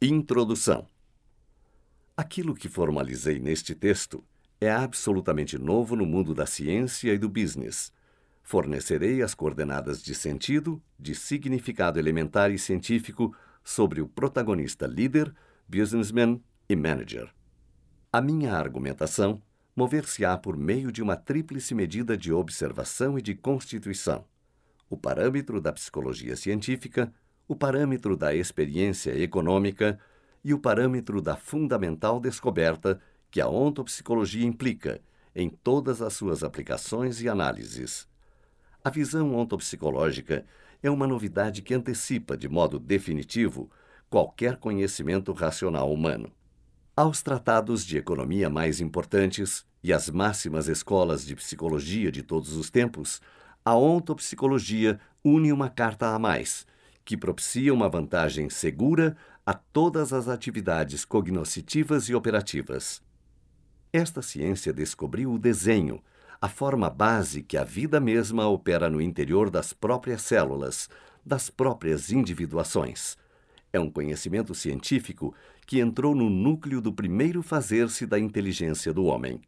Introdução. Aquilo que formalizei neste texto é absolutamente novo no mundo da ciência e do business. Fornecerei as coordenadas de sentido, de significado elementar e científico sobre o protagonista líder, businessman e manager. A minha argumentação mover-se-á por meio de uma tríplice medida de observação e de constituição: o parâmetro da psicologia científica, o parâmetro da experiência econômica e o parâmetro da fundamental descoberta que a ontopsicologia implica em todas as suas aplicações e análises. A visão ontopsicológica é uma novidade que antecipa de modo definitivo qualquer conhecimento racional humano. Aos tratados de economia mais importantes e às máximas escolas de psicologia de todos os tempos, a ontopsicologia une uma carta a mais que propicia uma vantagem segura a todas as atividades cognoscitivas e operativas. Esta ciência descobriu o desenho, a forma base que a vida mesma opera no interior das próprias células, das próprias individuações. É um conhecimento científico que entrou no núcleo do primeiro fazer-se da inteligência do homem.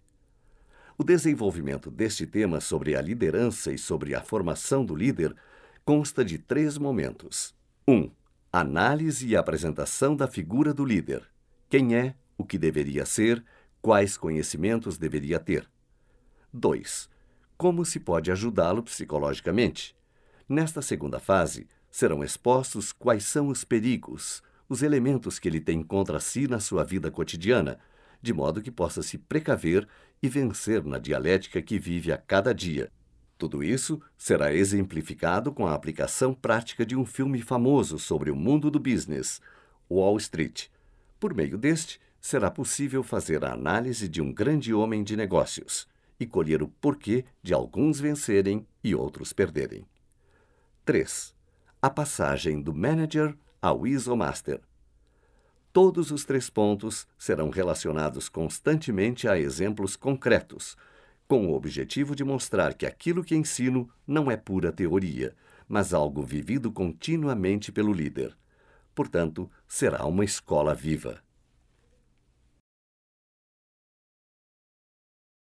O desenvolvimento deste tema sobre a liderança e sobre a formação do líder consta de três momentos. 1. Um, análise e apresentação da figura do líder. Quem é, o que deveria ser, quais conhecimentos deveria ter. 2. Como se pode ajudá-lo psicologicamente. Nesta segunda fase, serão expostos quais são os perigos, os elementos que ele tem contra si na sua vida cotidiana, de modo que possa se precaver e vencer na dialética que vive a cada dia tudo isso será exemplificado com a aplicação prática de um filme famoso sobre o mundo do business, Wall Street. Por meio deste, será possível fazer a análise de um grande homem de negócios e colher o porquê de alguns vencerem e outros perderem. 3. A passagem do manager ao ISO Master. Todos os três pontos serão relacionados constantemente a exemplos concretos com o objetivo de mostrar que aquilo que ensino não é pura teoria, mas algo vivido continuamente pelo líder. Portanto, será uma escola viva.